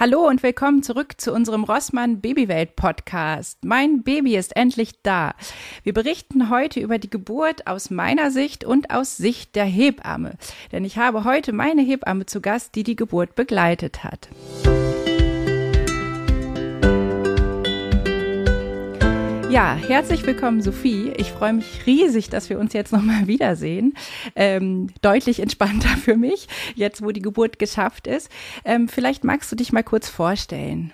Hallo und willkommen zurück zu unserem Rossmann Babywelt Podcast. Mein Baby ist endlich da. Wir berichten heute über die Geburt aus meiner Sicht und aus Sicht der Hebamme. Denn ich habe heute meine Hebamme zu Gast, die die Geburt begleitet hat. Ja, herzlich willkommen, Sophie. Ich freue mich riesig, dass wir uns jetzt nochmal wiedersehen. Ähm, deutlich entspannter für mich, jetzt wo die Geburt geschafft ist. Ähm, vielleicht magst du dich mal kurz vorstellen.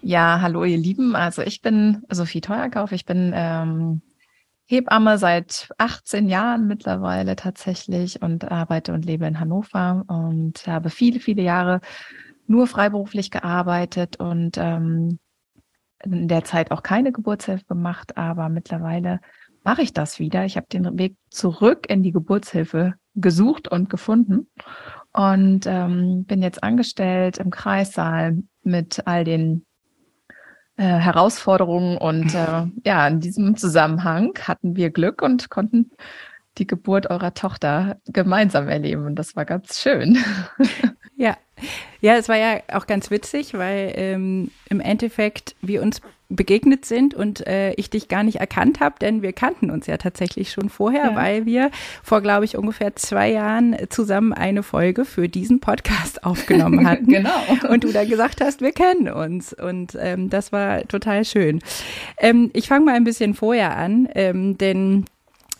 Ja, hallo ihr Lieben. Also ich bin Sophie Teuerkauf. Ich bin ähm, Hebamme seit 18 Jahren mittlerweile tatsächlich und arbeite und lebe in Hannover und habe viele, viele Jahre nur freiberuflich gearbeitet und ähm, in der Zeit auch keine Geburtshilfe gemacht, aber mittlerweile mache ich das wieder. Ich habe den Weg zurück in die Geburtshilfe gesucht und gefunden und ähm, bin jetzt angestellt im Kreissaal mit all den äh, Herausforderungen und äh, ja, in diesem Zusammenhang hatten wir Glück und konnten die Geburt eurer Tochter gemeinsam erleben und das war ganz schön. Ja, ja, es war ja auch ganz witzig, weil ähm, im Endeffekt wir uns begegnet sind und äh, ich dich gar nicht erkannt habe, denn wir kannten uns ja tatsächlich schon vorher, ja. weil wir vor, glaube ich, ungefähr zwei Jahren zusammen eine Folge für diesen Podcast aufgenommen hatten. genau. Und du dann gesagt hast, wir kennen uns. Und ähm, das war total schön. Ähm, ich fange mal ein bisschen vorher an, ähm, denn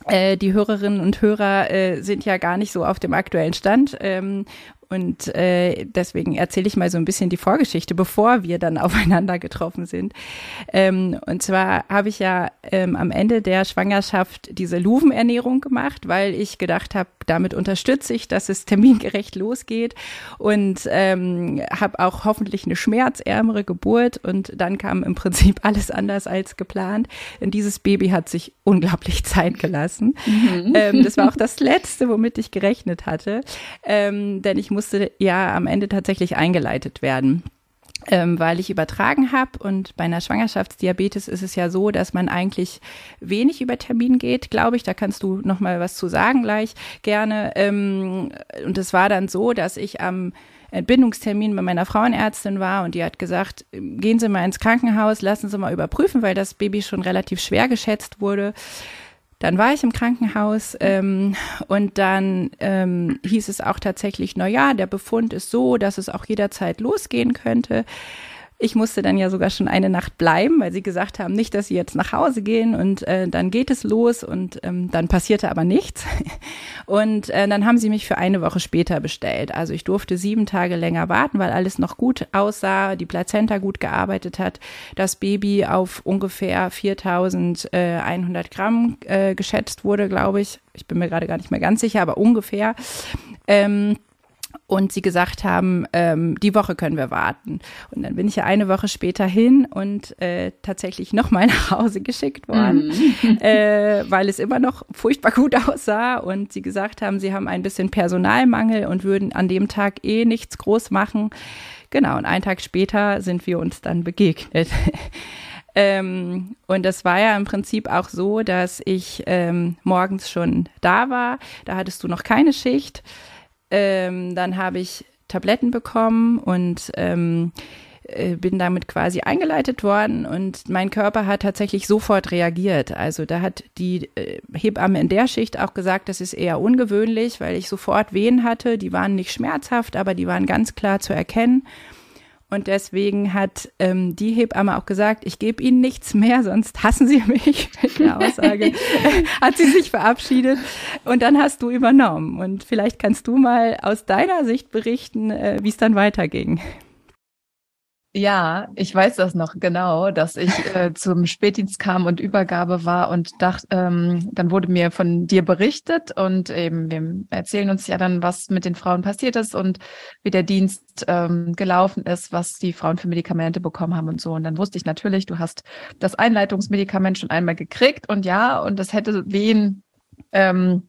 äh, die Hörerinnen und Hörer äh, sind ja gar nicht so auf dem aktuellen Stand. Ähm, und äh, deswegen erzähle ich mal so ein bisschen die Vorgeschichte, bevor wir dann aufeinander getroffen sind. Ähm, und zwar habe ich ja ähm, am Ende der Schwangerschaft diese Luvenernährung gemacht, weil ich gedacht habe, damit unterstütze ich, dass es termingerecht losgeht und ähm, habe auch hoffentlich eine schmerzärmere Geburt. Und dann kam im Prinzip alles anders als geplant. Denn dieses Baby hat sich unglaublich Zeit gelassen. Mhm. Ähm, das war auch das Letzte, womit ich gerechnet hatte. Ähm, denn ich musste ja am Ende tatsächlich eingeleitet werden. Ähm, weil ich übertragen habe und bei einer Schwangerschaftsdiabetes ist es ja so, dass man eigentlich wenig über Termin geht, glaube ich. Da kannst du noch mal was zu sagen gleich gerne. Ähm, und es war dann so, dass ich am Entbindungstermin bei meiner Frauenärztin war und die hat gesagt, gehen Sie mal ins Krankenhaus, lassen Sie mal überprüfen, weil das Baby schon relativ schwer geschätzt wurde. Dann war ich im Krankenhaus ähm, und dann ähm, hieß es auch tatsächlich, na ja, der Befund ist so, dass es auch jederzeit losgehen könnte. Ich musste dann ja sogar schon eine Nacht bleiben, weil sie gesagt haben, nicht, dass sie jetzt nach Hause gehen und äh, dann geht es los und ähm, dann passierte aber nichts. Und äh, dann haben sie mich für eine Woche später bestellt. Also ich durfte sieben Tage länger warten, weil alles noch gut aussah, die Plazenta gut gearbeitet hat, das Baby auf ungefähr 4100 Gramm äh, geschätzt wurde, glaube ich. Ich bin mir gerade gar nicht mehr ganz sicher, aber ungefähr. Ähm, und sie gesagt haben, ähm, die Woche können wir warten. Und dann bin ich ja eine Woche später hin und äh, tatsächlich nochmal nach Hause geschickt worden, mhm. äh, weil es immer noch furchtbar gut aussah und sie gesagt haben, sie haben ein bisschen Personalmangel und würden an dem Tag eh nichts groß machen. Genau, und einen Tag später sind wir uns dann begegnet. Ähm, und das war ja im Prinzip auch so, dass ich ähm, morgens schon da war. Da hattest du noch keine Schicht. Ähm, dann habe ich Tabletten bekommen und ähm, äh, bin damit quasi eingeleitet worden und mein Körper hat tatsächlich sofort reagiert. Also da hat die äh, Hebamme in der Schicht auch gesagt, das ist eher ungewöhnlich, weil ich sofort Wehen hatte. Die waren nicht schmerzhaft, aber die waren ganz klar zu erkennen. Und deswegen hat ähm, die Hebamme auch gesagt, ich gebe Ihnen nichts mehr, sonst hassen Sie mich. Mit der Aussage hat sie sich verabschiedet und dann hast du übernommen. Und vielleicht kannst du mal aus deiner Sicht berichten, äh, wie es dann weiterging. Ja, ich weiß das noch genau, dass ich äh, zum Spätdienst kam und Übergabe war und dachte, ähm, dann wurde mir von dir berichtet und eben wir erzählen uns ja dann, was mit den Frauen passiert ist und wie der Dienst ähm, gelaufen ist, was die Frauen für Medikamente bekommen haben und so. Und dann wusste ich natürlich, du hast das Einleitungsmedikament schon einmal gekriegt und ja, und das hätte wen ähm,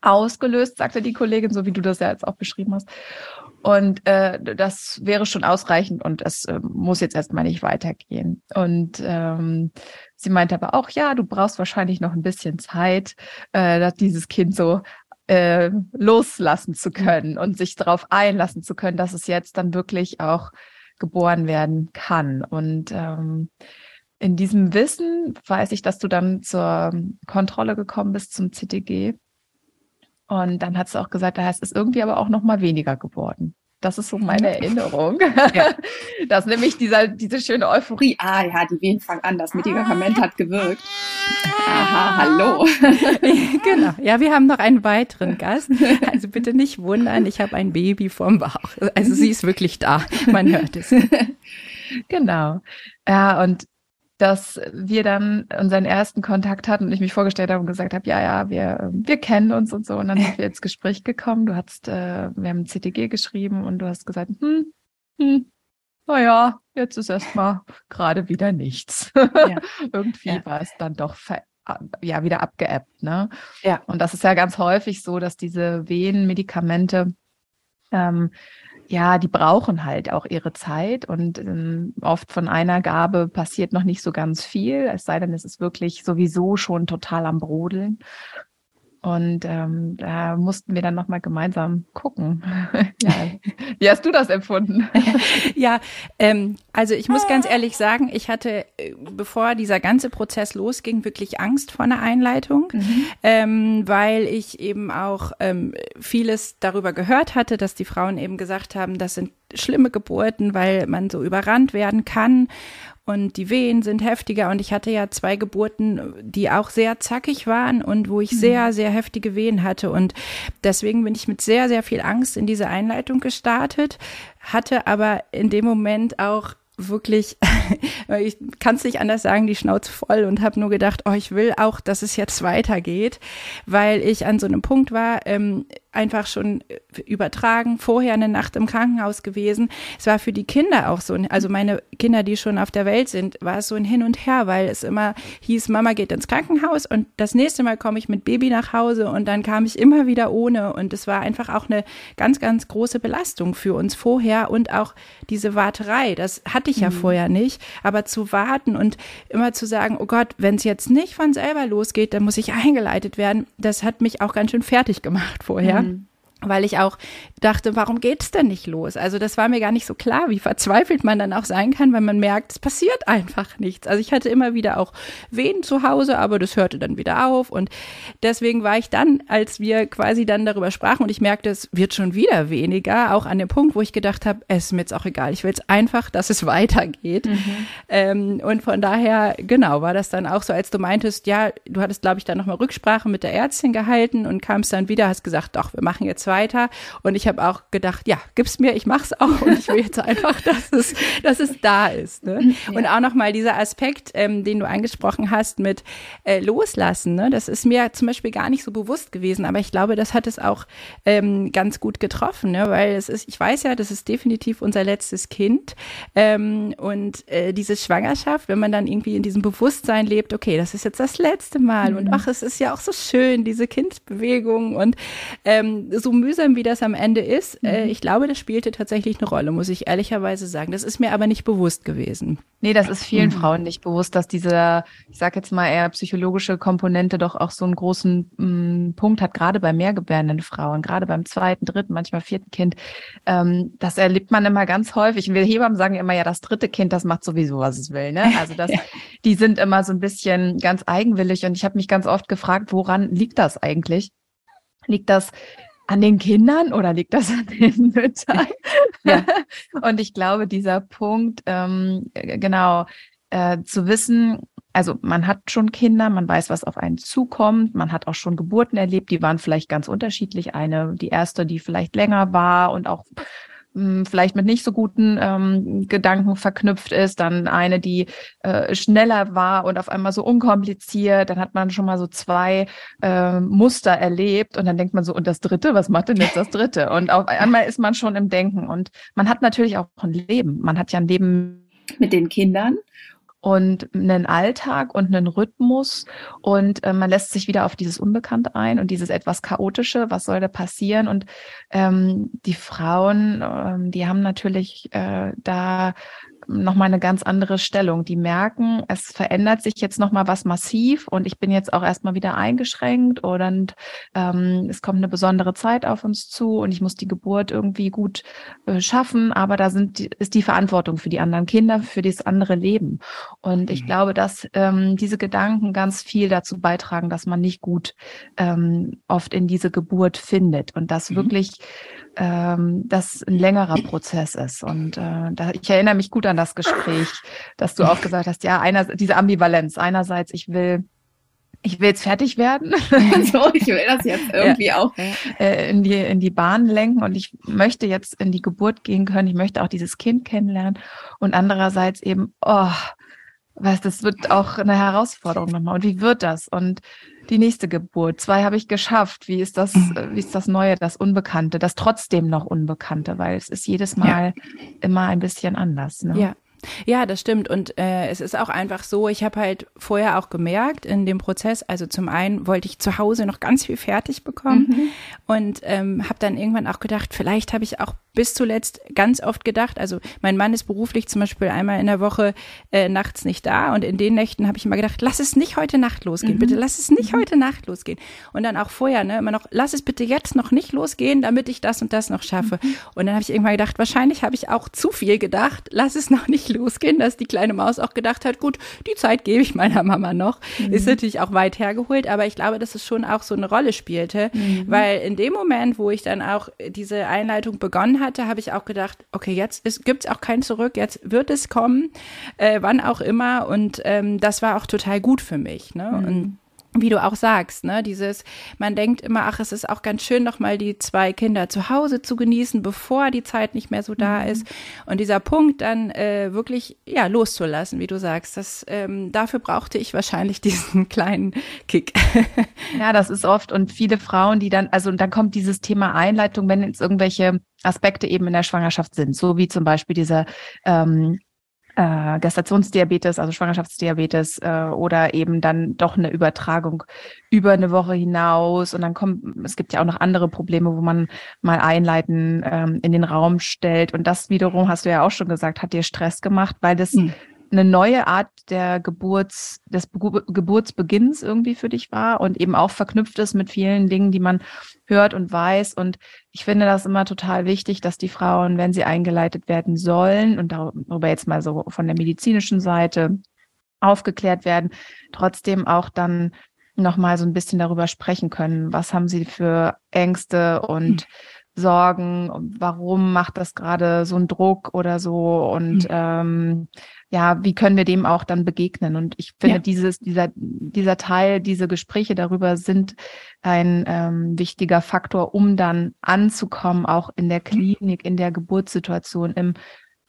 ausgelöst, sagte die Kollegin, so wie du das ja jetzt auch beschrieben hast. Und äh, das wäre schon ausreichend und es äh, muss jetzt erstmal nicht weitergehen. Und ähm, sie meinte aber auch, ja, du brauchst wahrscheinlich noch ein bisschen Zeit, äh, dieses Kind so äh, loslassen zu können und sich darauf einlassen zu können, dass es jetzt dann wirklich auch geboren werden kann. Und ähm, in diesem Wissen weiß ich, dass du dann zur Kontrolle gekommen bist zum CTG. Und dann hat sie auch gesagt, da heißt es irgendwie aber auch noch mal weniger geworden. Das ist so meine Erinnerung. Ja. Dass nämlich dieser, diese schöne Euphorie, ah ja, die Wehen fangen an, das Medikament hat gewirkt. Aha, hallo. genau. Ja, wir haben noch einen weiteren Gast. Also bitte nicht wundern, ich habe ein Baby vorm Bauch. Also sie ist wirklich da. Man hört es. Genau. Ja, und dass wir dann unseren ersten Kontakt hatten und ich mich vorgestellt habe und gesagt habe, ja, ja, wir, wir kennen uns und so. Und dann sind wir ins Gespräch gekommen. Du hast, äh, wir haben CTG geschrieben und du hast gesagt, hm, hm, naja, jetzt ist erstmal gerade wieder nichts. Ja. Irgendwie ja. war es dann doch ja wieder abgeebbt, ne? Ja. Und das ist ja ganz häufig so, dass diese Venenmedikamente ähm, ja, die brauchen halt auch ihre Zeit und ähm, oft von einer Gabe passiert noch nicht so ganz viel, es sei denn, es ist wirklich sowieso schon total am Brodeln. Und ähm, da mussten wir dann nochmal gemeinsam gucken. ja. Wie hast du das empfunden? ja, ähm, also ich muss ganz ehrlich sagen, ich hatte, äh, bevor dieser ganze Prozess losging, wirklich Angst vor einer Einleitung, mhm. ähm, weil ich eben auch ähm, vieles darüber gehört hatte, dass die Frauen eben gesagt haben, das sind schlimme Geburten, weil man so überrannt werden kann und die Wehen sind heftiger und ich hatte ja zwei Geburten, die auch sehr zackig waren und wo ich mhm. sehr, sehr heftige Wehen hatte und deswegen bin ich mit sehr, sehr viel Angst in diese Einleitung gestartet, hatte aber in dem Moment auch wirklich, ich kann es nicht anders sagen, die Schnauze voll und habe nur gedacht, oh, ich will auch, dass es jetzt weitergeht, weil ich an so einem Punkt war, ähm, einfach schon äh, übertragen, vorher eine Nacht im Krankenhaus gewesen. Es war für die Kinder auch so, also meine Kinder, die schon auf der Welt sind, war es so ein Hin und Her, weil es immer hieß, Mama geht ins Krankenhaus und das nächste Mal komme ich mit Baby nach Hause und dann kam ich immer wieder ohne und es war einfach auch eine ganz, ganz große Belastung für uns vorher und auch diese Warterei, das hatte ich ja mhm. vorher nicht, aber zu warten und immer zu sagen, oh Gott, wenn es jetzt nicht von selber losgeht, dann muss ich eingeleitet werden, das hat mich auch ganz schön fertig gemacht vorher. Mhm Um, weil ich auch dachte, warum geht's denn nicht los? Also das war mir gar nicht so klar, wie verzweifelt man dann auch sein kann, wenn man merkt, es passiert einfach nichts. Also ich hatte immer wieder auch Wehen zu Hause, aber das hörte dann wieder auf und deswegen war ich dann, als wir quasi dann darüber sprachen und ich merkte, es wird schon wieder weniger, auch an dem Punkt, wo ich gedacht habe, es ist mir jetzt auch egal, ich will jetzt einfach, dass es weitergeht. Mhm. Ähm, und von daher, genau, war das dann auch so, als du meintest, ja, du hattest, glaube ich, dann nochmal Rücksprache mit der Ärztin gehalten und kamst dann wieder, hast gesagt, doch, wir machen jetzt weiter. Und ich habe auch gedacht, ja, gib's mir, ich mach's auch. Und ich will jetzt einfach, dass es, dass es da ist. Ne? Ja. Und auch nochmal dieser Aspekt, ähm, den du angesprochen hast mit äh, Loslassen. Ne? Das ist mir zum Beispiel gar nicht so bewusst gewesen, aber ich glaube, das hat es auch ähm, ganz gut getroffen, ne? weil es ist, ich weiß ja, das ist definitiv unser letztes Kind. Ähm, und äh, diese Schwangerschaft, wenn man dann irgendwie in diesem Bewusstsein lebt, okay, das ist jetzt das letzte Mal. Mhm. Und ach, es ist ja auch so schön, diese Kindbewegung und ähm, so mühsam, wie das am Ende ist, äh, mhm. ich glaube, das spielte tatsächlich eine Rolle, muss ich ehrlicherweise sagen. Das ist mir aber nicht bewusst gewesen. Nee, das ist vielen mhm. Frauen nicht bewusst, dass diese, ich sag jetzt mal eher psychologische Komponente doch auch so einen großen mh, mm, Punkt hat, gerade bei mehrgebärenden Frauen, gerade beim zweiten, dritten, manchmal vierten Kind. Ähm, das erlebt man immer ganz häufig. Und wir Hebammen sagen immer, ja, das dritte Kind, das macht sowieso, was es will. Ne? Also das, ja. die sind immer so ein bisschen ganz eigenwillig. Und ich habe mich ganz oft gefragt, woran liegt das eigentlich? Liegt das an den Kindern oder liegt das an den Müttern? Ja. Und ich glaube, dieser Punkt, ähm, genau, äh, zu wissen, also man hat schon Kinder, man weiß, was auf einen zukommt, man hat auch schon Geburten erlebt, die waren vielleicht ganz unterschiedlich. Eine, die erste, die vielleicht länger war und auch hm, vielleicht mit nicht so guten ähm, Gedanken verknüpft ist, dann eine, die äh, schneller war und auf einmal so unkompliziert, dann hat man schon mal so zwei äh, Muster erlebt und dann denkt man so, und das dritte, was macht denn jetzt das dritte? Und auf einmal ist man schon im Denken und man hat natürlich auch ein Leben. Man hat ja ein Leben mit den Kindern und einen Alltag und einen Rhythmus. Und äh, man lässt sich wieder auf dieses Unbekannte ein und dieses etwas chaotische, was soll da passieren? Und ähm, die Frauen, ähm, die haben natürlich äh, da nochmal eine ganz andere Stellung. Die merken, es verändert sich jetzt nochmal was massiv und ich bin jetzt auch erstmal wieder eingeschränkt und ähm, es kommt eine besondere Zeit auf uns zu und ich muss die Geburt irgendwie gut äh, schaffen, aber da sind ist die Verantwortung für die anderen Kinder, für das andere Leben. Und ich mhm. glaube, dass ähm, diese Gedanken ganz viel dazu beitragen, dass man nicht gut ähm, oft in diese Geburt findet und dass mhm. wirklich ähm, das ein längerer Prozess ist. Und äh, da, ich erinnere mich gut an das Gespräch, dass du auch gesagt hast, ja, einer, diese Ambivalenz. Einerseits, ich will ich will jetzt fertig werden. so, ich will das jetzt irgendwie ja. auch äh, in, die, in die Bahn lenken und ich möchte jetzt in die Geburt gehen können. Ich möchte auch dieses Kind kennenlernen. Und andererseits eben, oh, was, das wird auch eine Herausforderung nochmal. Und wie wird das? Und die nächste Geburt. Zwei habe ich geschafft. Wie ist das, mhm. wie ist das Neue, das Unbekannte, das trotzdem noch Unbekannte, weil es ist jedes Mal ja. immer ein bisschen anders. Ne? Ja. Ja, das stimmt. Und äh, es ist auch einfach so, ich habe halt vorher auch gemerkt in dem Prozess, also zum einen wollte ich zu Hause noch ganz viel fertig bekommen mhm. und ähm, habe dann irgendwann auch gedacht, vielleicht habe ich auch bis zuletzt ganz oft gedacht, also mein Mann ist beruflich zum Beispiel einmal in der Woche äh, nachts nicht da und in den Nächten habe ich immer gedacht, lass es nicht heute Nacht losgehen, mhm. bitte lass es nicht mhm. heute Nacht losgehen. Und dann auch vorher, ne, immer noch, lass es bitte jetzt noch nicht losgehen, damit ich das und das noch schaffe. Mhm. Und dann habe ich irgendwann gedacht, wahrscheinlich habe ich auch zu viel gedacht, lass es noch nicht losgehen, dass die kleine Maus auch gedacht hat, gut, die Zeit gebe ich meiner Mama noch. Mhm. Ist natürlich auch weit hergeholt, aber ich glaube, dass es schon auch so eine Rolle spielte, mhm. weil in dem Moment, wo ich dann auch diese Einleitung begonnen hatte, habe ich auch gedacht, okay, jetzt gibt es auch kein Zurück, jetzt wird es kommen, äh, wann auch immer. Und ähm, das war auch total gut für mich. Ne? Mhm. Und wie du auch sagst, ne, dieses, man denkt immer, ach, es ist auch ganz schön, nochmal die zwei Kinder zu Hause zu genießen, bevor die Zeit nicht mehr so da mhm. ist. Und dieser Punkt dann äh, wirklich, ja, loszulassen, wie du sagst, das, ähm, dafür brauchte ich wahrscheinlich diesen kleinen Kick. ja, das ist oft und viele Frauen, die dann, also und dann kommt dieses Thema Einleitung, wenn jetzt irgendwelche Aspekte eben in der Schwangerschaft sind, so wie zum Beispiel dieser ähm, äh, Gestationsdiabetes, also Schwangerschaftsdiabetes äh, oder eben dann doch eine Übertragung über eine Woche hinaus. Und dann kommt, es gibt ja auch noch andere Probleme, wo man mal Einleiten ähm, in den Raum stellt. Und das wiederum, hast du ja auch schon gesagt, hat dir Stress gemacht, weil das mhm eine neue Art der Geburts, des Be Geburtsbeginns irgendwie für dich war und eben auch verknüpft ist mit vielen Dingen, die man hört und weiß. Und ich finde das immer total wichtig, dass die Frauen, wenn sie eingeleitet werden sollen und darüber jetzt mal so von der medizinischen Seite aufgeklärt werden, trotzdem auch dann nochmal so ein bisschen darüber sprechen können. Was haben sie für Ängste und mhm. Sorgen? Warum macht das gerade so einen Druck oder so? Und mhm. ähm, ja, wie können wir dem auch dann begegnen? Und ich finde, ja. dieses, dieser, dieser Teil, diese Gespräche darüber sind ein ähm, wichtiger Faktor, um dann anzukommen, auch in der Klinik, in der Geburtssituation, im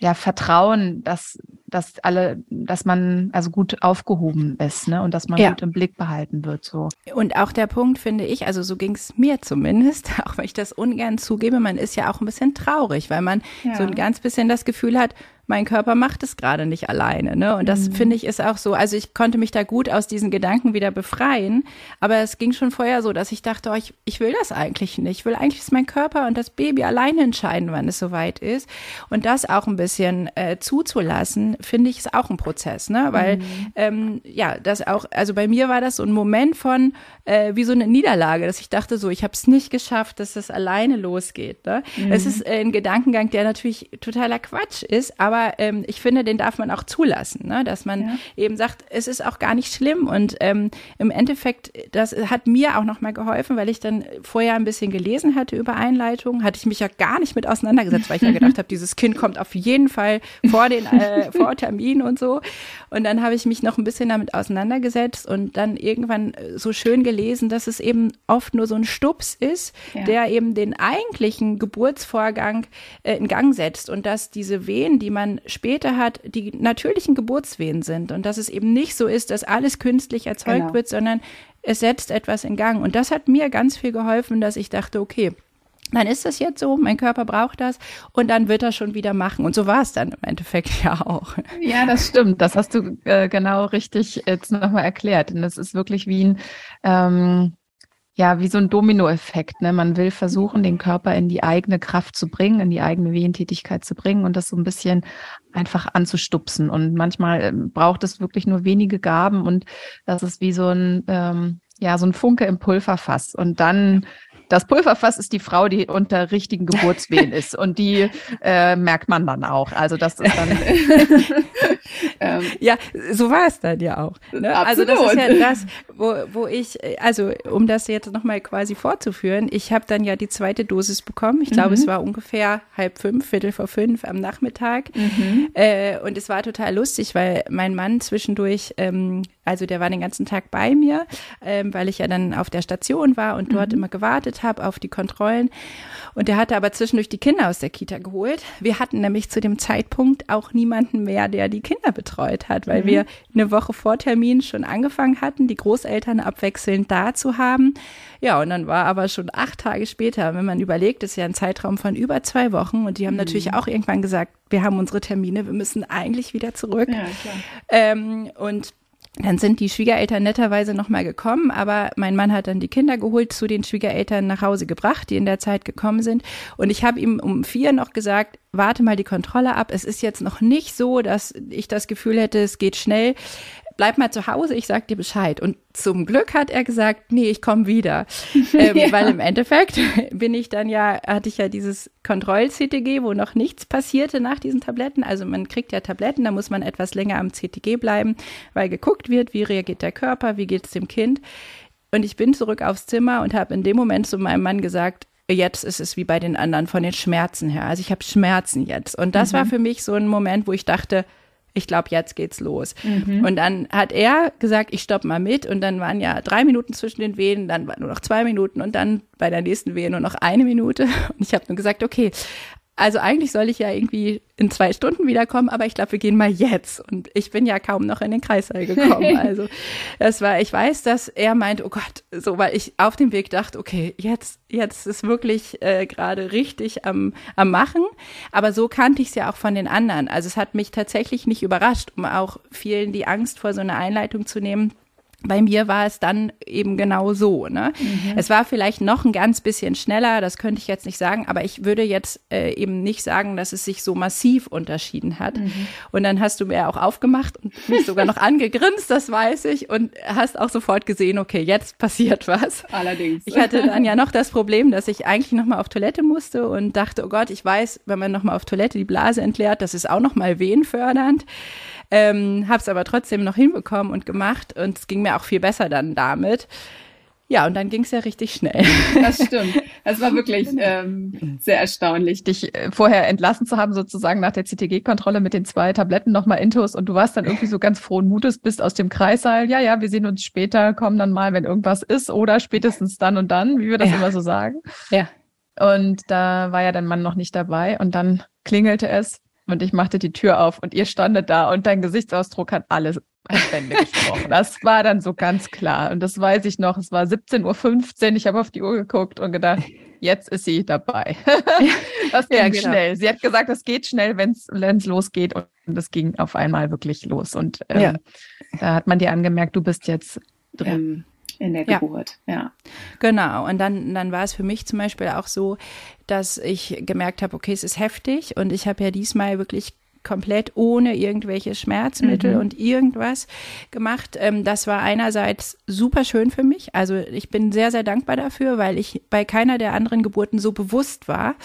ja, Vertrauen, dass, dass alle, dass man also gut aufgehoben ist, ne? Und dass man ja. gut im Blick behalten wird. so. Und auch der Punkt, finde ich, also so ging es mir zumindest, auch wenn ich das ungern zugebe, man ist ja auch ein bisschen traurig, weil man ja. so ein ganz bisschen das Gefühl hat, mein Körper macht es gerade nicht alleine. Ne? Und das mhm. finde ich ist auch so, also ich konnte mich da gut aus diesen Gedanken wieder befreien, aber es ging schon vorher so, dass ich dachte, oh, ich, ich will das eigentlich nicht. Ich will eigentlich, dass mein Körper und das Baby alleine entscheiden, wann es soweit ist. Und das auch ein bisschen äh, zuzulassen, finde ich, ist auch ein Prozess, ne? Weil mhm. ähm, ja, das auch, also bei mir war das so ein Moment von äh, wie so eine Niederlage, dass ich dachte, so, ich habe es nicht geschafft, dass es alleine losgeht. Ne? Mhm. Es ist äh, ein Gedankengang, der natürlich totaler Quatsch ist, aber aber ähm, ich finde, den darf man auch zulassen, ne? dass man ja. eben sagt, es ist auch gar nicht schlimm und ähm, im Endeffekt, das hat mir auch nochmal geholfen, weil ich dann vorher ein bisschen gelesen hatte über Einleitungen, hatte ich mich ja gar nicht mit auseinandergesetzt, weil ich ja gedacht habe, dieses Kind kommt auf jeden Fall vor den äh, vor Termin und so und dann habe ich mich noch ein bisschen damit auseinandergesetzt und dann irgendwann so schön gelesen, dass es eben oft nur so ein Stups ist, ja. der eben den eigentlichen Geburtsvorgang äh, in Gang setzt und dass diese Wehen, die man man später hat, die natürlichen Geburtswehen sind und dass es eben nicht so ist, dass alles künstlich erzeugt genau. wird, sondern es setzt etwas in Gang. Und das hat mir ganz viel geholfen, dass ich dachte, okay, dann ist das jetzt so, mein Körper braucht das und dann wird er schon wieder machen. Und so war es dann im Endeffekt ja auch. Ja, das stimmt. Das hast du äh, genau richtig jetzt nochmal erklärt. Und das ist wirklich wie ein, ähm, ja, wie so ein Dominoeffekt. Ne? Man will versuchen, den Körper in die eigene Kraft zu bringen, in die eigene Wehentätigkeit zu bringen und das so ein bisschen einfach anzustupsen. Und manchmal ähm, braucht es wirklich nur wenige Gaben und das ist wie so ein, ähm, ja, so ein Funke im Pulverfass. Und dann das Pulverfass ist die Frau, die unter richtigen Geburtswehen ist. Und die äh, merkt man dann auch. Also das ist dann. ähm, ja, so war es dann ja auch. Ne? Also das ist ja das, wo, wo ich, also um das jetzt nochmal quasi vorzuführen, ich habe dann ja die zweite Dosis bekommen. Ich glaube, mhm. es war ungefähr halb fünf, Viertel vor fünf am Nachmittag. Mhm. Äh, und es war total lustig, weil mein Mann zwischendurch ähm, also der war den ganzen Tag bei mir, ähm, weil ich ja dann auf der Station war und dort mhm. immer gewartet habe auf die Kontrollen. Und der hatte aber zwischendurch die Kinder aus der Kita geholt. Wir hatten nämlich zu dem Zeitpunkt auch niemanden mehr, der die Kinder betreut hat, weil mhm. wir eine Woche vor Termin schon angefangen hatten, die Großeltern abwechselnd da zu haben. Ja, und dann war aber schon acht Tage später, wenn man überlegt, ist ja ein Zeitraum von über zwei Wochen und die haben mhm. natürlich auch irgendwann gesagt, wir haben unsere Termine, wir müssen eigentlich wieder zurück. Ja. Ähm, und dann sind die Schwiegereltern netterweise nochmal gekommen, aber mein Mann hat dann die Kinder geholt, zu den Schwiegereltern nach Hause gebracht, die in der Zeit gekommen sind. Und ich habe ihm um vier noch gesagt, warte mal die Kontrolle ab. Es ist jetzt noch nicht so, dass ich das Gefühl hätte, es geht schnell bleib mal zu Hause, ich sag dir Bescheid. Und zum Glück hat er gesagt, nee, ich komme wieder. Ähm, ja. Weil im Endeffekt bin ich dann ja, hatte ich ja dieses Kontroll-CTG, wo noch nichts passierte nach diesen Tabletten. Also man kriegt ja Tabletten, da muss man etwas länger am CTG bleiben, weil geguckt wird, wie reagiert der Körper, wie geht es dem Kind. Und ich bin zurück aufs Zimmer und habe in dem Moment zu meinem Mann gesagt, jetzt ist es wie bei den anderen von den Schmerzen her. Also ich habe Schmerzen jetzt. Und das mhm. war für mich so ein Moment, wo ich dachte, ich glaube, jetzt geht's los. Mhm. Und dann hat er gesagt, ich stopp mal mit. Und dann waren ja drei Minuten zwischen den Wehen, dann waren nur noch zwei Minuten und dann bei der nächsten Wehe nur noch eine Minute. Und ich habe nur gesagt, okay, also eigentlich soll ich ja irgendwie in zwei Stunden wiederkommen, aber ich glaube, wir gehen mal jetzt. Und ich bin ja kaum noch in den Kreissaal gekommen. Also das war, ich weiß, dass er meint, oh Gott, so, weil ich auf dem Weg dachte, okay, jetzt, jetzt ist wirklich äh, gerade richtig am, am Machen. Aber so kannte ich es ja auch von den anderen. Also es hat mich tatsächlich nicht überrascht, um auch vielen die Angst vor so einer Einleitung zu nehmen bei mir war es dann eben genau so. Ne? Mhm. Es war vielleicht noch ein ganz bisschen schneller, das könnte ich jetzt nicht sagen, aber ich würde jetzt äh, eben nicht sagen, dass es sich so massiv unterschieden hat. Mhm. Und dann hast du mir auch aufgemacht und mich sogar noch angegrinst, das weiß ich, und hast auch sofort gesehen, okay, jetzt passiert was. Allerdings. Ich hatte dann ja noch das Problem, dass ich eigentlich noch mal auf Toilette musste und dachte, oh Gott, ich weiß, wenn man noch mal auf Toilette die Blase entleert, das ist auch noch mal wehenfördernd. Ähm, habe es aber trotzdem noch hinbekommen und gemacht und es ging mir auch viel besser dann damit. Ja, und dann ging es ja richtig schnell. Das stimmt. Das war wirklich ähm, sehr erstaunlich, dich äh, vorher entlassen zu haben, sozusagen nach der CTG-Kontrolle mit den zwei Tabletten nochmal Intus und du warst dann irgendwie so ganz frohen Mutes, bist aus dem Kreissaal, ja, ja, wir sehen uns später, kommen dann mal, wenn irgendwas ist oder spätestens dann und dann, wie wir das ja. immer so sagen. Ja. Und da war ja dein Mann noch nicht dabei und dann klingelte es und ich machte die Tür auf und ihr standet da und dein Gesichtsausdruck hat alles als Bände gesprochen. Das war dann so ganz klar. Und das weiß ich noch. Es war 17.15 Uhr. Ich habe auf die Uhr geguckt und gedacht, jetzt ist sie dabei. das ging ja, genau. schnell. Sie hat gesagt, es geht schnell, wenn es losgeht. Und es ging auf einmal wirklich los. Und ähm, ja. da hat man dir angemerkt, du bist jetzt drin in der Geburt, ja. ja. Genau. Und dann, dann war es für mich zum Beispiel auch so, dass ich gemerkt habe, okay, es ist heftig und ich habe ja diesmal wirklich komplett ohne irgendwelche Schmerzmittel mhm. und irgendwas gemacht. Ähm, das war einerseits super schön für mich. Also ich bin sehr, sehr dankbar dafür, weil ich bei keiner der anderen Geburten so bewusst war.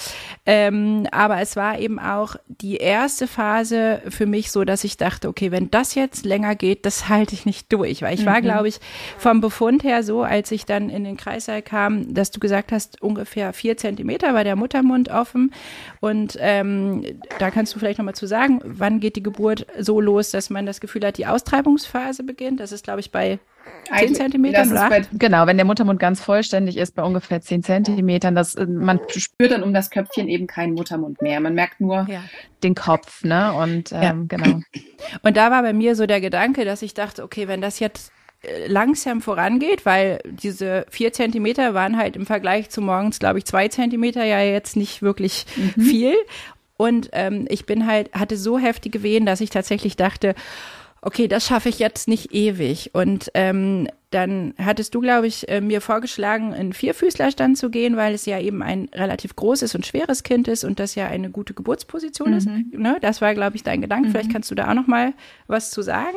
Ähm, aber es war eben auch die erste Phase für mich so, dass ich dachte, okay, wenn das jetzt länger geht, das halte ich nicht durch. Weil ich mhm. war, glaube ich, vom Befund her so, als ich dann in den Kreissaal kam, dass du gesagt hast, ungefähr vier Zentimeter war der Muttermund offen. Und ähm, da kannst du vielleicht nochmal zu sagen, sagen, wann geht die Geburt so los, dass man das Gefühl hat, die Austreibungsphase beginnt? Das ist, glaube ich, bei 10 Zentimetern oder bei, Genau, wenn der Muttermund ganz vollständig ist, bei ungefähr 10 Zentimetern, das, äh, man spürt dann um das Köpfchen eben keinen Muttermund mehr. Man merkt nur ja. den Kopf, ne? Und ähm, ja. genau. Und da war bei mir so der Gedanke, dass ich dachte, okay, wenn das jetzt äh, langsam vorangeht, weil diese vier Zentimeter waren halt im Vergleich zu morgens, glaube ich, zwei Zentimeter ja jetzt nicht wirklich mhm. viel. Und ähm, ich bin halt, hatte so heftige Wehen, dass ich tatsächlich dachte, okay, das schaffe ich jetzt nicht ewig. Und ähm, dann hattest du, glaube ich, äh, mir vorgeschlagen, in Vierfüßlerstand zu gehen, weil es ja eben ein relativ großes und schweres Kind ist und das ja eine gute Geburtsposition mhm. ist. Ne? Das war, glaube ich, dein Gedanke. Mhm. Vielleicht kannst du da auch noch mal was zu sagen.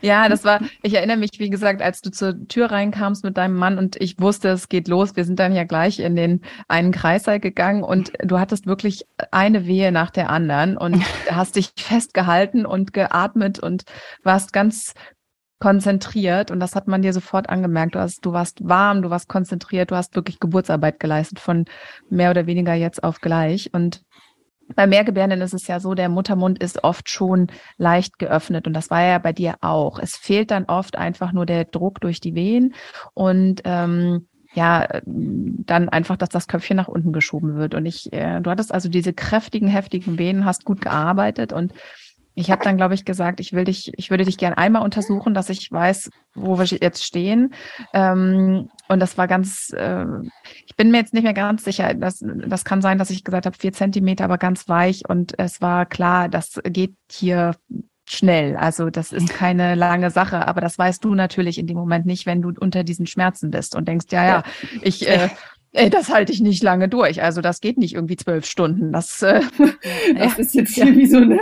Ja, das war, ich erinnere mich, wie gesagt, als du zur Tür reinkamst mit deinem Mann und ich wusste, es geht los. Wir sind dann ja gleich in den einen Kreissaal gegangen und du hattest wirklich eine Wehe nach der anderen und hast dich festgehalten und geatmet und warst ganz konzentriert und das hat man dir sofort angemerkt. Du, hast, du warst warm, du warst konzentriert, du hast wirklich Geburtsarbeit geleistet von mehr oder weniger jetzt auf gleich und bei Mehrgebärenden ist es ja so, der Muttermund ist oft schon leicht geöffnet und das war ja bei dir auch. Es fehlt dann oft einfach nur der Druck durch die Wehen und ähm, ja, dann einfach, dass das Köpfchen nach unten geschoben wird. Und ich, äh, du hattest also diese kräftigen, heftigen Venen, hast gut gearbeitet und ich habe dann, glaube ich, gesagt, ich will dich, ich würde dich gern einmal untersuchen, dass ich weiß, wo wir jetzt stehen. Ähm, und das war ganz, äh, ich bin mir jetzt nicht mehr ganz sicher. Das, das kann sein, dass ich gesagt habe, vier Zentimeter, aber ganz weich. Und es war klar, das geht hier schnell. Also das ist keine lange Sache, aber das weißt du natürlich in dem Moment nicht, wenn du unter diesen Schmerzen bist und denkst, ja, ja, ich äh, das halte ich nicht lange durch. Also das geht nicht irgendwie zwölf Stunden. Das, äh, das ja. ist jetzt ja. wie so, eine,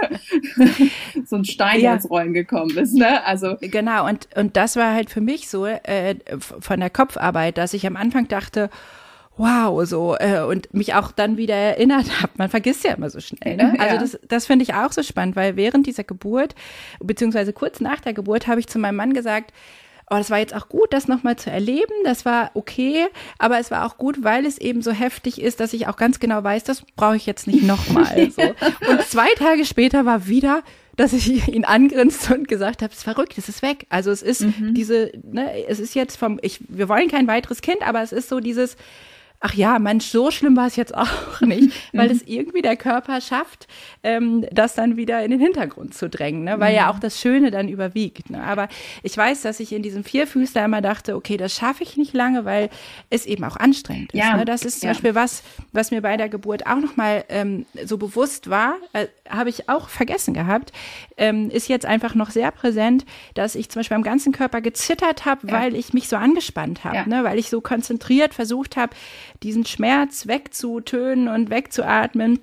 so ein Stein ja. ins Rollen gekommen ist. Ne? Also genau. Und und das war halt für mich so äh, von der Kopfarbeit, dass ich am Anfang dachte, wow, so äh, und mich auch dann wieder erinnert habe. Man vergisst ja immer so schnell. Ne? Also das, das finde ich auch so spannend, weil während dieser Geburt beziehungsweise kurz nach der Geburt habe ich zu meinem Mann gesagt oh, das war jetzt auch gut, das nochmal zu erleben. Das war okay, aber es war auch gut, weil es eben so heftig ist, dass ich auch ganz genau weiß, das brauche ich jetzt nicht nochmal. so. Und zwei Tage später war wieder dass ich ihn angrinste und gesagt habe, es ist verrückt, es ist weg. Also es ist mhm. diese, ne, es ist jetzt vom, ich, wir wollen kein weiteres Kind, aber es ist so dieses, ach ja, Mensch, so schlimm war es jetzt auch nicht, weil es irgendwie der Körper schafft, ähm, das dann wieder in den Hintergrund zu drängen, ne? weil ja mhm. auch das Schöne dann überwiegt. Ne? Aber ich weiß, dass ich in diesem Vierfüßler immer dachte, okay, das schaffe ich nicht lange, weil es eben auch anstrengend ist. Ja. Ne? Das ist zum ja. Beispiel was, was mir bei der Geburt auch nochmal ähm, so bewusst war, äh, habe ich auch vergessen gehabt, ähm, ist jetzt einfach noch sehr präsent, dass ich zum Beispiel am ganzen Körper gezittert habe, ja. weil ich mich so angespannt habe, ne? weil ich so konzentriert versucht habe, diesen Schmerz wegzutönen und wegzuatmen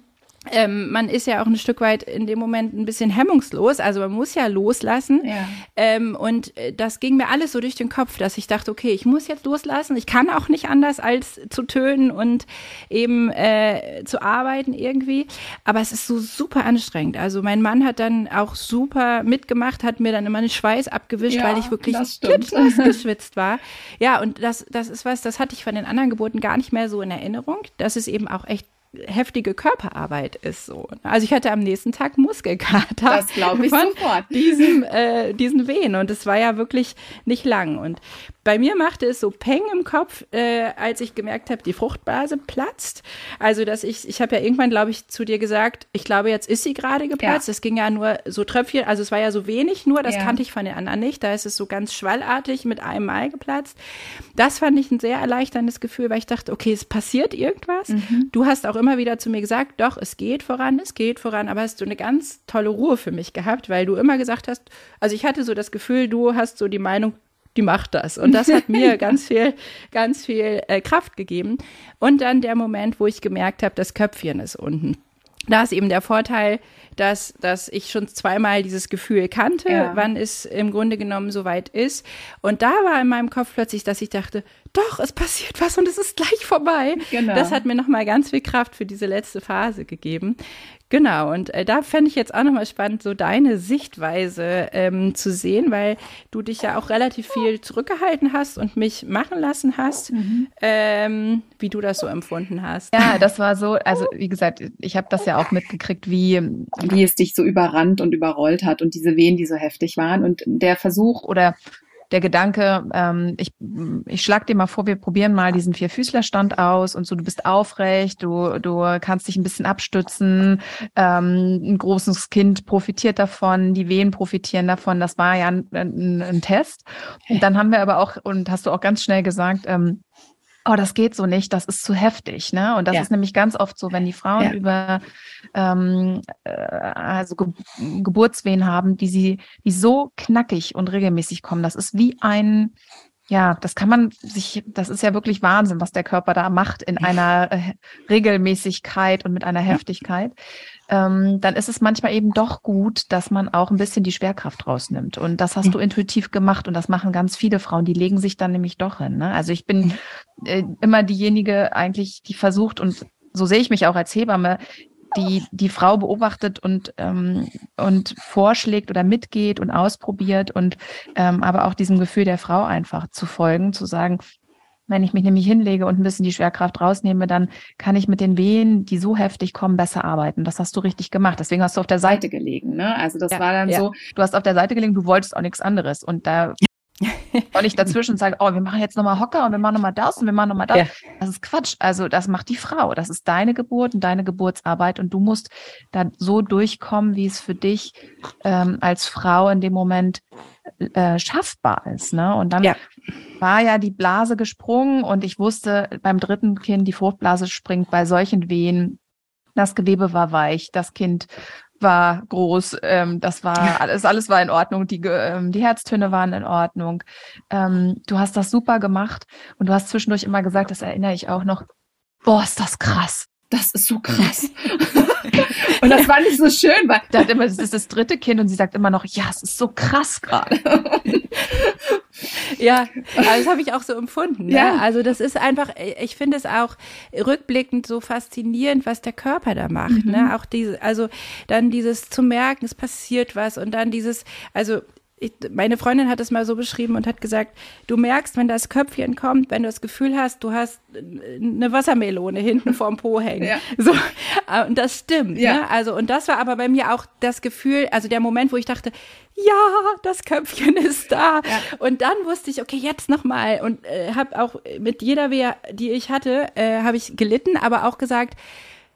ähm, man ist ja auch ein Stück weit in dem Moment ein bisschen hemmungslos, also man muss ja loslassen. Ja. Ähm, und äh, das ging mir alles so durch den Kopf, dass ich dachte, okay, ich muss jetzt loslassen. Ich kann auch nicht anders als zu tönen und eben äh, zu arbeiten irgendwie. Aber es ist so super anstrengend. Also mein Mann hat dann auch super mitgemacht, hat mir dann immer einen Schweiß abgewischt, ja, weil ich wirklich geschwitzt war. Ja, und das, das ist was, das hatte ich von den anderen Geburten gar nicht mehr so in Erinnerung. Das ist eben auch echt heftige Körperarbeit ist so. Also ich hatte am nächsten Tag Muskelkater. Das glaube ich von sofort. Diesem, äh, diesen Wehen und es war ja wirklich nicht lang und bei mir machte es so Peng im Kopf, äh, als ich gemerkt habe, die Fruchtblase platzt. Also, dass ich, ich habe ja irgendwann, glaube ich, zu dir gesagt, ich glaube, jetzt ist sie gerade geplatzt. Es ging ja nur so Tröpfchen, also es war ja so wenig nur, das ja. kannte ich von den anderen nicht. Da ist es so ganz schwallartig mit einem Mal geplatzt. Das fand ich ein sehr erleichterndes Gefühl, weil ich dachte, okay, es passiert irgendwas. Mhm. Du hast auch immer wieder zu mir gesagt, doch, es geht voran, es geht voran, aber hast du eine ganz tolle Ruhe für mich gehabt, weil du immer gesagt hast, also ich hatte so das Gefühl, du hast so die Meinung, die macht das. Und das hat mir ganz viel, ganz viel äh, Kraft gegeben. Und dann der Moment, wo ich gemerkt habe, das Köpfchen ist unten. Da ist eben der Vorteil, dass, dass ich schon zweimal dieses Gefühl kannte, ja. wann es im Grunde genommen soweit ist. Und da war in meinem Kopf plötzlich, dass ich dachte, doch, es passiert was und es ist gleich vorbei. Genau. Das hat mir nochmal ganz viel Kraft für diese letzte Phase gegeben. Genau, und äh, da fände ich jetzt auch nochmal spannend, so deine Sichtweise ähm, zu sehen, weil du dich ja auch relativ viel zurückgehalten hast und mich machen lassen hast, mhm. ähm, wie du das so empfunden hast. Ja, das war so, also wie gesagt, ich habe das ja auch mitgekriegt, wie, wie es dich so überrannt und überrollt hat und diese Wehen, die so heftig waren. Und der Versuch oder der Gedanke, ähm, ich, ich schlag dir mal vor, wir probieren mal diesen Vierfüßlerstand aus und so, du bist aufrecht, du, du kannst dich ein bisschen abstützen, ähm, ein großes Kind profitiert davon, die Wehen profitieren davon. Das war ja ein, ein, ein Test. Und dann haben wir aber auch, und hast du auch ganz schnell gesagt, ähm, oh, das geht so nicht, das ist zu heftig. Ne? Und das ja. ist nämlich ganz oft so, wenn die Frauen ja. über ähm, äh, also Ge Geburtswehen haben, die sie, die so knackig und regelmäßig kommen. Das ist wie ein ja, das kann man sich, das ist ja wirklich Wahnsinn, was der Körper da macht in einer äh, Regelmäßigkeit und mit einer Heftigkeit. Ähm, dann ist es manchmal eben doch gut, dass man auch ein bisschen die Schwerkraft rausnimmt. Und das hast du intuitiv gemacht und das machen ganz viele Frauen. Die legen sich dann nämlich doch hin. Ne? Also ich bin äh, immer diejenige eigentlich, die versucht und so sehe ich mich auch als Hebamme, die die Frau beobachtet und ähm, und vorschlägt oder mitgeht und ausprobiert und ähm, aber auch diesem Gefühl der Frau einfach zu folgen, zu sagen, wenn ich mich nämlich hinlege und ein bisschen die Schwerkraft rausnehme, dann kann ich mit den Wehen, die so heftig kommen, besser arbeiten. Das hast du richtig gemacht. Deswegen hast du auf der Seite gelegen. Ne? Also das ja, war dann ja. so, du hast auf der Seite gelegen, du wolltest auch nichts anderes. Und da und ich dazwischen sage, oh, wir machen jetzt nochmal Hocker und wir machen nochmal das und wir machen nochmal das. Ja. Das ist Quatsch. Also das macht die Frau. Das ist deine Geburt und deine Geburtsarbeit und du musst da so durchkommen, wie es für dich ähm, als Frau in dem Moment äh, schaffbar ist. Ne? Und dann ja. war ja die Blase gesprungen und ich wusste beim dritten Kind, die Fruchtblase springt bei solchen Wehen das Gewebe war weich, das Kind war groß, ähm, das war alles, alles war in Ordnung, die, ähm, die Herztöne waren in Ordnung. Ähm, du hast das super gemacht und du hast zwischendurch immer gesagt, das erinnere ich auch noch, boah, ist das krass. Das ist so krass. und das war nicht so schön, weil da hat immer, das ist das dritte Kind und sie sagt immer noch, ja, es ist so krass gerade. ja, also das habe ich auch so empfunden. Ne? Ja. Also das ist einfach, ich finde es auch rückblickend so faszinierend, was der Körper da macht. Ne? Mhm. Ne? Auch diese, also dann dieses zu merken, es passiert was und dann dieses, also ich, meine Freundin hat es mal so beschrieben und hat gesagt, du merkst, wenn das Köpfchen kommt, wenn du das Gefühl hast, du hast eine Wassermelone hinten vorm Po hängen. Ja. So, äh, und das stimmt. Ja. Ne? Also, und das war aber bei mir auch das Gefühl, also der Moment, wo ich dachte, ja, das Köpfchen ist da. Ja. Und dann wusste ich, okay, jetzt nochmal. Und äh, habe auch mit jeder Wehr, die ich hatte, äh, habe ich gelitten, aber auch gesagt,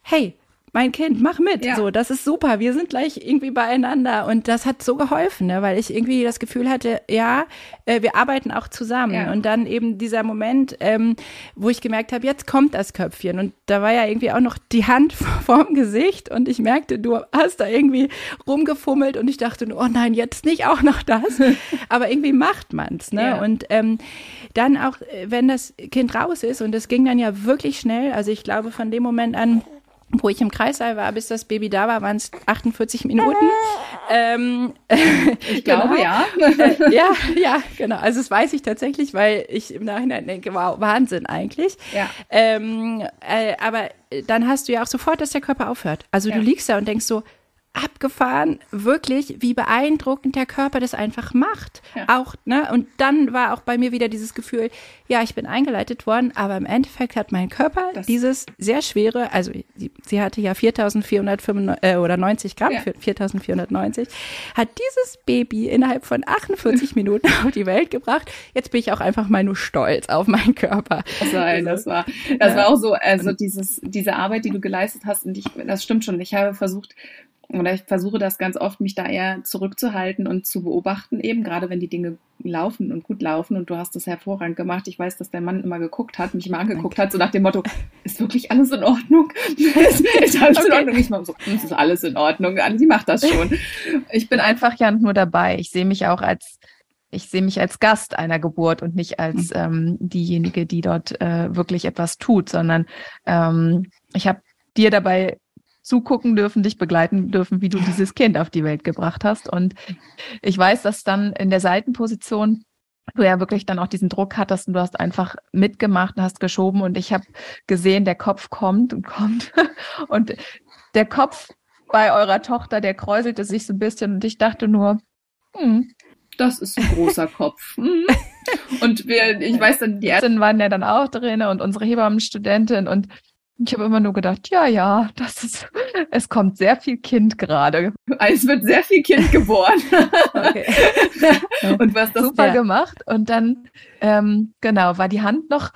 hey, mein Kind, mach mit. Ja. So, das ist super. Wir sind gleich irgendwie beieinander. Und das hat so geholfen, ne? weil ich irgendwie das Gefühl hatte, ja, äh, wir arbeiten auch zusammen. Ja. Und dann eben dieser Moment, ähm, wo ich gemerkt habe, jetzt kommt das Köpfchen. Und da war ja irgendwie auch noch die Hand vorm Gesicht. Und ich merkte, du hast da irgendwie rumgefummelt. Und ich dachte, oh nein, jetzt nicht auch noch das. Aber irgendwie macht man's. Ne? Ja. Und ähm, dann auch, äh, wenn das Kind raus ist, und es ging dann ja wirklich schnell. Also ich glaube, von dem Moment an, wo ich im Kreißsaal war, bis das Baby da war, waren es 48 Minuten. Ähm, ich glaube, genau. ja. Äh, ja, ja, genau. Also das weiß ich tatsächlich, weil ich im Nachhinein denke, wow, Wahnsinn eigentlich. Ja. Ähm, äh, aber dann hast du ja auch sofort, dass der Körper aufhört. Also ja. du liegst da und denkst so, abgefahren, wirklich, wie beeindruckend der Körper das einfach macht. Ja. Auch, ne? Und dann war auch bei mir wieder dieses Gefühl, ja, ich bin eingeleitet worden, aber im Endeffekt hat mein Körper das dieses sehr schwere, also sie, sie hatte ja 4495 äh, oder 90 Gramm, ja. 4490, hat dieses Baby innerhalb von 48 Minuten auf die Welt gebracht. Jetzt bin ich auch einfach mal nur stolz auf meinen Körper. Nein, das war, das war auch so, also dieses, diese Arbeit, die du geleistet hast, und ich, das stimmt schon. Ich habe versucht, oder ich versuche das ganz oft, mich da eher zurückzuhalten und zu beobachten, eben gerade wenn die Dinge laufen und gut laufen. Und du hast das hervorragend gemacht. Ich weiß, dass der Mann immer geguckt hat, mich immer angeguckt Danke. hat, so nach dem Motto, ist wirklich alles in Ordnung? ist alles okay. in Ordnung? Ich mal so, es ist alles in Ordnung. Sie macht das schon. Ich bin einfach ja nur dabei. Ich sehe mich auch als ich sehe mich als Gast einer Geburt und nicht als mhm. ähm, diejenige, die dort äh, wirklich etwas tut, sondern ähm, ich habe dir dabei zugucken dürfen, dich begleiten dürfen, wie du dieses Kind auf die Welt gebracht hast. Und ich weiß, dass dann in der Seitenposition du ja wirklich dann auch diesen Druck hattest und du hast einfach mitgemacht und hast geschoben und ich habe gesehen, der Kopf kommt und kommt und der Kopf bei eurer Tochter, der kräuselte sich so ein bisschen und ich dachte nur, hm, das ist ein großer Kopf. Hm. Und wir, ich weiß dann, die Ärztinnen waren ja dann auch drin und unsere Hebammenstudentin und ich habe immer nur gedacht, ja, ja, das ist, es kommt sehr viel Kind gerade. Es wird sehr viel Kind geboren. und was das super ja. gemacht. Und dann, ähm, genau, war die Hand noch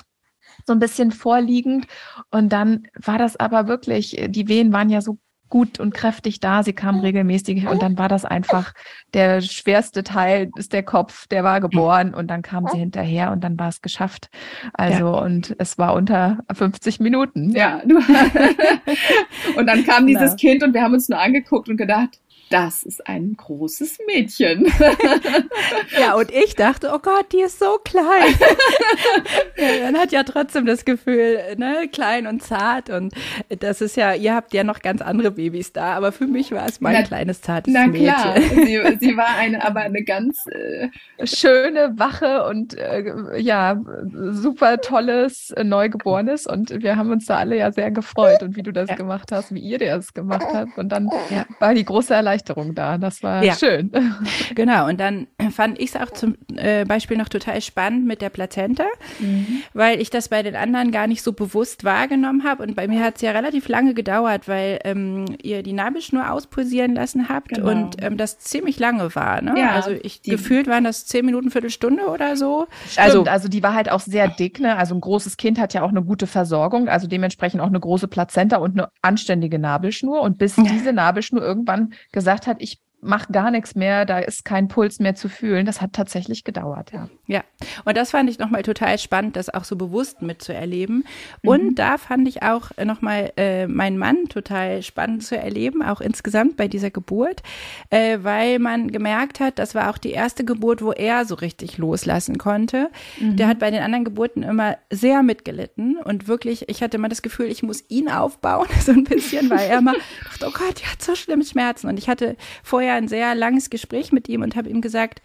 so ein bisschen vorliegend. Und dann war das aber wirklich, die Wehen waren ja so gut und kräftig da. Sie kam regelmäßig und dann war das einfach der schwerste Teil ist der Kopf, der war geboren und dann kam sie hinterher und dann war es geschafft. Also ja. und es war unter 50 Minuten. Ja. und dann kam dieses genau. Kind und wir haben uns nur angeguckt und gedacht, das ist ein großes Mädchen. ja, und ich dachte, oh Gott, die ist so klein. ja, man hat ja trotzdem das Gefühl, ne, klein und zart. Und das ist ja, ihr habt ja noch ganz andere Babys da, aber für mich war es mein na, kleines, zartes na Mädchen. Klar. Sie, sie war eine, aber eine ganz äh, schöne, wache und äh, ja, super tolles äh, Neugeborenes. Und wir haben uns da alle ja sehr gefreut und wie du das ja. gemacht hast, wie ihr das gemacht habt. Und dann ja. war die große Erleichterung da. Das war ja. schön. Genau. Und dann fand ich es auch zum äh, Beispiel noch total spannend mit der Plazenta, mhm. weil ich das bei den anderen gar nicht so bewusst wahrgenommen habe. Und bei mir hat es ja relativ lange gedauert, weil ähm, ihr die Nabelschnur auspulsieren lassen habt genau. und ähm, das ziemlich lange war. Ne? Ja, also ich gefühlt waren das zehn Minuten, Viertelstunde oder so. Stimmt, also, also die war halt auch sehr dick. Ne? Also ein großes Kind hat ja auch eine gute Versorgung, also dementsprechend auch eine große Plazenta und eine anständige Nabelschnur. Und bis diese Nabelschnur irgendwann gesagt hat, ich mache gar nichts mehr, da ist kein Puls mehr zu fühlen. Das hat tatsächlich gedauert, ja. Ja, und das fand ich nochmal total spannend, das auch so bewusst mitzuerleben. Mhm. Und da fand ich auch nochmal äh, meinen Mann total spannend zu erleben, auch insgesamt bei dieser Geburt, äh, weil man gemerkt hat, das war auch die erste Geburt, wo er so richtig loslassen konnte. Mhm. Der hat bei den anderen Geburten immer sehr mitgelitten und wirklich, ich hatte immer das Gefühl, ich muss ihn aufbauen, so ein bisschen, weil er immer dachte, oh Gott, die hat so schlimme Schmerzen. Und ich hatte vorher vorher ein sehr langes Gespräch mit ihm und habe ihm gesagt,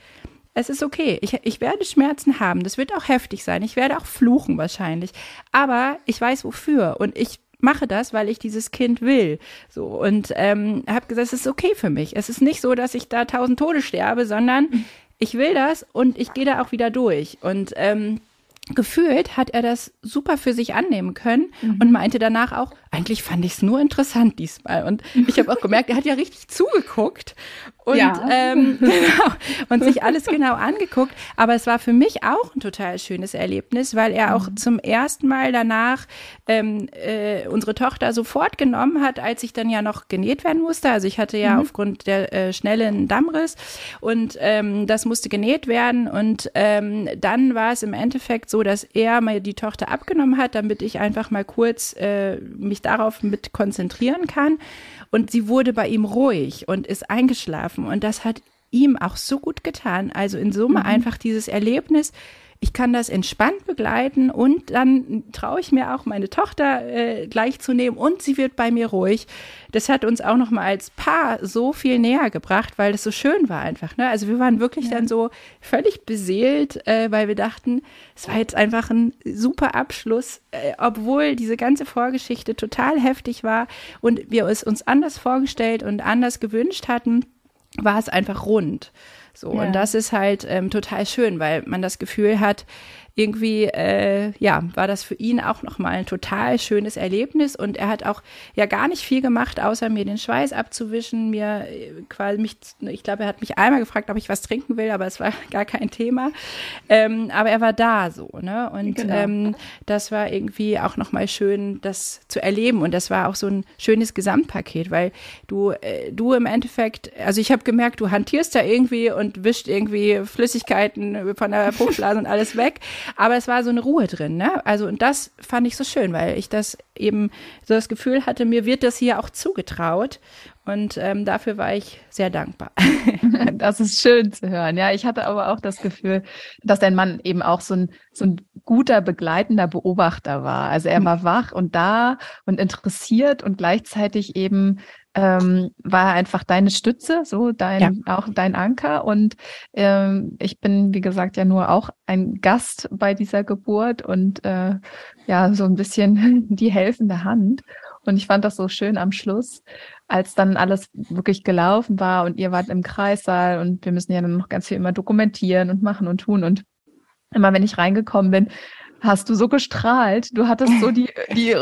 es ist okay. Ich, ich werde Schmerzen haben. Das wird auch heftig sein. Ich werde auch fluchen wahrscheinlich. Aber ich weiß wofür. Und ich mache das, weil ich dieses Kind will. So und ähm, habe gesagt, es ist okay für mich. Es ist nicht so, dass ich da tausend Tode sterbe, sondern mhm. ich will das und ich gehe da auch wieder durch. Und ähm, gefühlt hat er das super für sich annehmen können mhm. und meinte danach auch, eigentlich fand ich es nur interessant diesmal. Und ich habe auch gemerkt, er hat ja richtig zugeguckt und, ja. ähm, genau, und sich alles genau angeguckt. Aber es war für mich auch ein total schönes Erlebnis, weil er auch mhm. zum ersten Mal danach ähm, äh, unsere Tochter sofort genommen hat, als ich dann ja noch genäht werden musste. Also ich hatte ja mhm. aufgrund der äh, schnellen Dammriss und ähm, das musste genäht werden. Und ähm, dann war es im Endeffekt so, dass er mir die Tochter abgenommen hat, damit ich einfach mal kurz äh, mich darauf mit konzentrieren kann. Und sie wurde bei ihm ruhig und ist eingeschlafen. Und das hat ihm auch so gut getan. Also in Summe mhm. einfach dieses Erlebnis, ich kann das entspannt begleiten und dann traue ich mir auch meine Tochter äh, gleich zu nehmen und sie wird bei mir ruhig. Das hat uns auch noch mal als Paar so viel näher gebracht, weil es so schön war einfach. Ne? Also wir waren wirklich ja. dann so völlig beseelt, äh, weil wir dachten, es war jetzt einfach ein super Abschluss, äh, obwohl diese ganze Vorgeschichte total heftig war und wir es uns anders vorgestellt und anders gewünscht hatten, war es einfach rund. So, ja. und das ist halt ähm, total schön, weil man das Gefühl hat, irgendwie, äh, ja, war das für ihn auch nochmal ein total schönes Erlebnis und er hat auch ja gar nicht viel gemacht, außer mir den Schweiß abzuwischen, mir äh, quasi mich, ich glaube, er hat mich einmal gefragt, ob ich was trinken will, aber es war gar kein Thema. Ähm, aber er war da so, ne? Und genau. ähm, das war irgendwie auch nochmal schön, das zu erleben und das war auch so ein schönes Gesamtpaket, weil du, äh, du im Endeffekt, also ich habe gemerkt, du hantierst da irgendwie und wischt irgendwie Flüssigkeiten von der Fruchtblase und alles weg. Aber es war so eine Ruhe drin, ne? Also, und das fand ich so schön, weil ich das eben so das Gefühl hatte, mir wird das hier auch zugetraut. Und ähm, dafür war ich sehr dankbar. Das ist schön zu hören. Ja, ich hatte aber auch das Gefühl, dass dein Mann eben auch so ein, so ein guter begleitender Beobachter war. Also er hm. war wach und da und interessiert und gleichzeitig eben ähm, war einfach deine Stütze, so dein, ja. auch dein Anker. Und ähm, ich bin, wie gesagt, ja nur auch ein Gast bei dieser Geburt und äh, ja, so ein bisschen die helfende Hand. Und ich fand das so schön am Schluss, als dann alles wirklich gelaufen war und ihr wart im Kreissaal und wir müssen ja dann noch ganz viel immer dokumentieren und machen und tun. Und immer wenn ich reingekommen bin, hast du so gestrahlt. Du hattest so die, die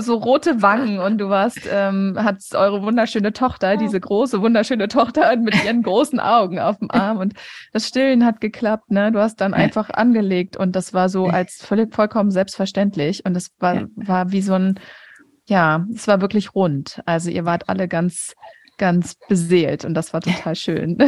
so rote Wangen und du warst, ähm, hattest eure wunderschöne Tochter, diese große, wunderschöne Tochter mit ihren großen Augen auf dem Arm und das Stillen hat geklappt, ne? Du hast dann einfach angelegt und das war so als völlig vollkommen selbstverständlich und es war, war wie so ein, ja, es war wirklich rund. Also ihr wart alle ganz ganz beseelt und das war total schön.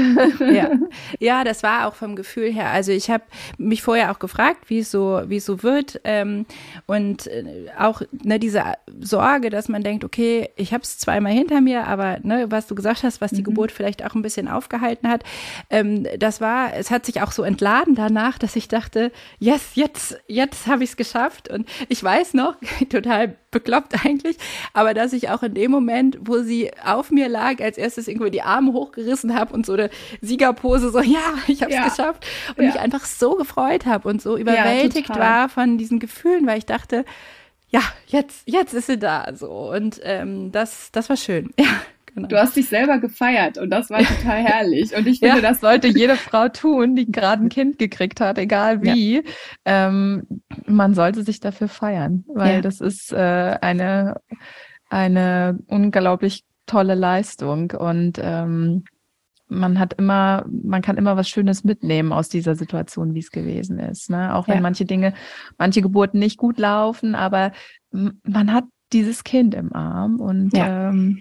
ja. ja, das war auch vom Gefühl her. Also ich habe mich vorher auch gefragt, wie es so, wie es so wird ähm, und äh, auch ne, diese Sorge, dass man denkt, okay, ich habe es zweimal hinter mir, aber ne, was du gesagt hast, was die mhm. Geburt vielleicht auch ein bisschen aufgehalten hat, ähm, das war, es hat sich auch so entladen danach, dass ich dachte, yes, jetzt, jetzt habe ich es geschafft und ich weiß noch, total bekloppt eigentlich, aber dass ich auch in dem Moment, wo sie auf mir lag, als erstes irgendwie die Arme hochgerissen habe und so eine Siegerpose, so, ja, ich habe es ja. geschafft und ja. mich einfach so gefreut habe und so überwältigt ja, war von diesen Gefühlen, weil ich dachte, ja, jetzt, jetzt ist sie da, so und ähm, das, das war schön, ja. Genau. Du hast dich selber gefeiert und das war total herrlich. Und ich finde, ja. das sollte jede Frau tun, die gerade ein Kind gekriegt hat, egal wie. Ja. Ähm, man sollte sich dafür feiern, weil ja. das ist äh, eine, eine unglaublich tolle Leistung und ähm, man hat immer, man kann immer was Schönes mitnehmen aus dieser Situation, wie es gewesen ist. Ne? Auch wenn manche Dinge, manche Geburten nicht gut laufen, aber man hat dieses Kind im Arm und ähm,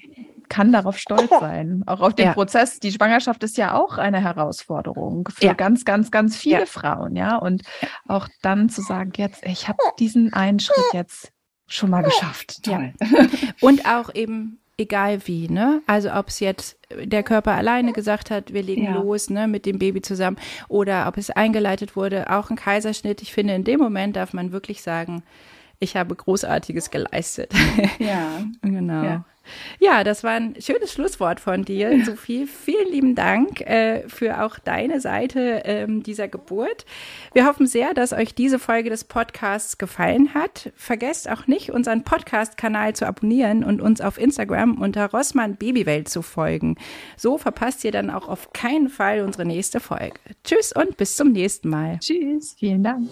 kann darauf stolz sein. Auch auf den ja. Prozess. Die Schwangerschaft ist ja auch eine Herausforderung für ja. ganz, ganz, ganz viele ja. Frauen, ja. Und auch dann zu sagen, jetzt, ich habe diesen einen Schritt jetzt schon mal geschafft. Toll. Und auch eben egal wie, ne? Also ob es jetzt der Körper alleine gesagt hat, wir legen ja. los, ne, mit dem Baby zusammen, oder ob es eingeleitet wurde, auch ein Kaiserschnitt. Ich finde, in dem Moment darf man wirklich sagen, ich habe Großartiges geleistet. Ja. genau. Ja. Ja, das war ein schönes Schlusswort von dir, Sophie. Vielen lieben Dank äh, für auch deine Seite ähm, dieser Geburt. Wir hoffen sehr, dass euch diese Folge des Podcasts gefallen hat. Vergesst auch nicht, unseren Podcast-Kanal zu abonnieren und uns auf Instagram unter Rossmann Babywelt zu folgen. So verpasst ihr dann auch auf keinen Fall unsere nächste Folge. Tschüss und bis zum nächsten Mal. Tschüss, vielen Dank.